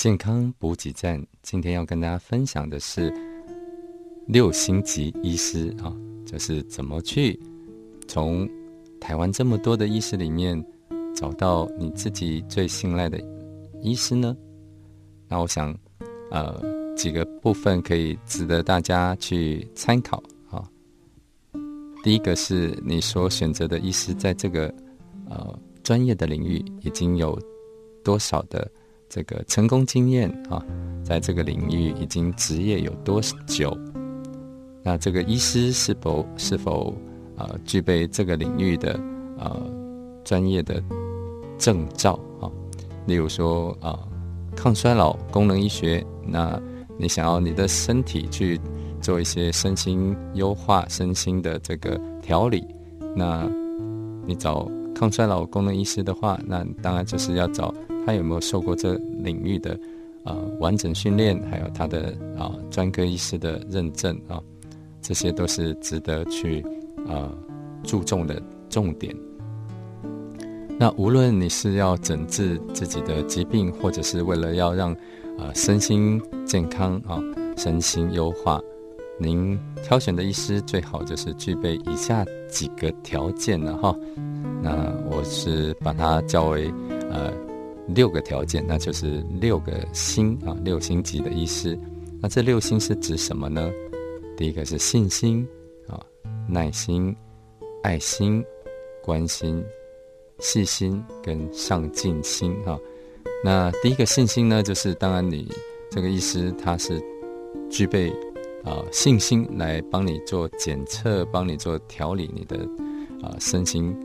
健康补给站，今天要跟大家分享的是六星级医师啊，就是怎么去从台湾这么多的医师里面找到你自己最信赖的医师呢？那我想，呃，几个部分可以值得大家去参考啊。第一个是你所选择的医师在这个呃专业的领域已经有多少的。这个成功经验啊，在这个领域已经职业有多久？那这个医师是否是否啊具备这个领域的呃专业的证照啊？例如说啊，抗衰老功能医学，那你想要你的身体去做一些身心优化、身心的这个调理，那你找抗衰老功能医师的话，那当然就是要找。他有没有受过这领域的啊完整训练？还有他的啊专科医师的认证啊，这些都是值得去啊注重的重点。那无论你是要诊治自己的疾病，或者是为了要让啊身心健康啊身心优化，您挑选的医师最好就是具备以下几个条件了哈。那我是把它叫为呃。六个条件，那就是六个星啊，六星级的医师。那这六星是指什么呢？第一个是信心啊，耐心、爱心、关心、细心跟上进心啊。那第一个信心呢，就是当然你这个医师他是具备啊信心来帮你做检测，帮你做调理你的啊身心，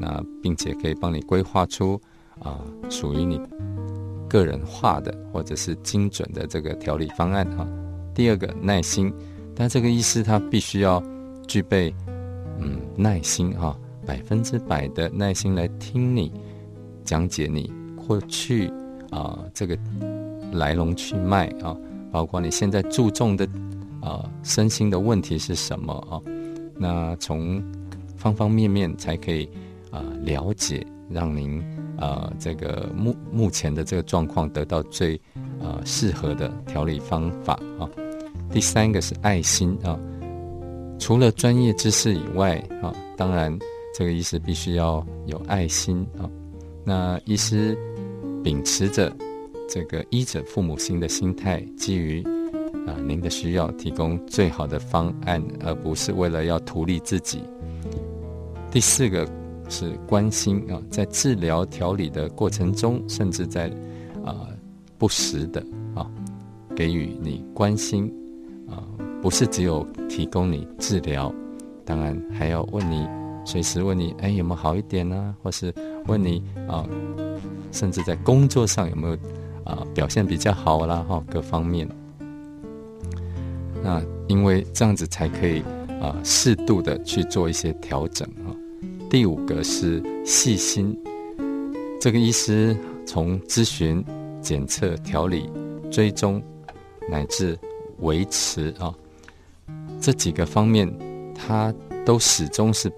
那并且可以帮你规划出。啊，属于你个人化的或者是精准的这个调理方案哈。第二个耐心，但这个医师他必须要具备嗯耐心哈，百分之百的耐心来听你讲解你过去啊这个来龙去脉啊，包括你现在注重的啊身心的问题是什么啊？那从方方面面才可以啊了解，让您。呃，这个目目前的这个状况得到最呃适合的调理方法啊。第三个是爱心啊，除了专业知识以外啊，当然这个医师必须要有爱心啊。那医师秉持着这个医者父母心的心态，基于啊您的需要，提供最好的方案，而不是为了要图利自己。第四个。是关心啊，在治疗调理的过程中，甚至在啊不时的啊给予你关心啊，不是只有提供你治疗，当然还要问你，随时问你，哎有没有好一点呢？或是问你啊，甚至在工作上有没有啊表现比较好啦？哈，各方面，那因为这样子才可以啊适度的去做一些调整。第五个是细心，这个医师从咨询、检测、调理、追踪，乃至维持啊，这几个方面，他都始终是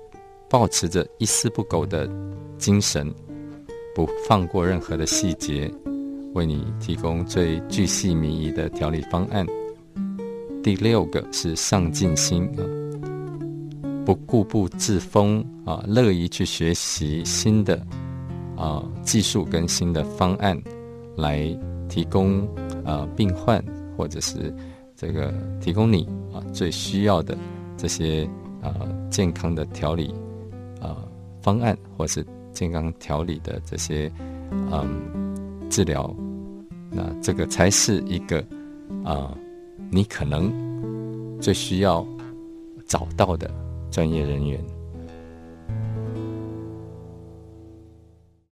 保持着一丝不苟的精神，不放过任何的细节，为你提供最具细靡遗的调理方案。第六个是上进心啊。不固步自封啊，乐意去学习新的啊技术跟新的方案，来提供啊病患或者是这个提供你啊最需要的这些啊健康的调理啊方案，或是健康调理的这些嗯治疗，那这个才是一个啊你可能最需要找到的。专业人员。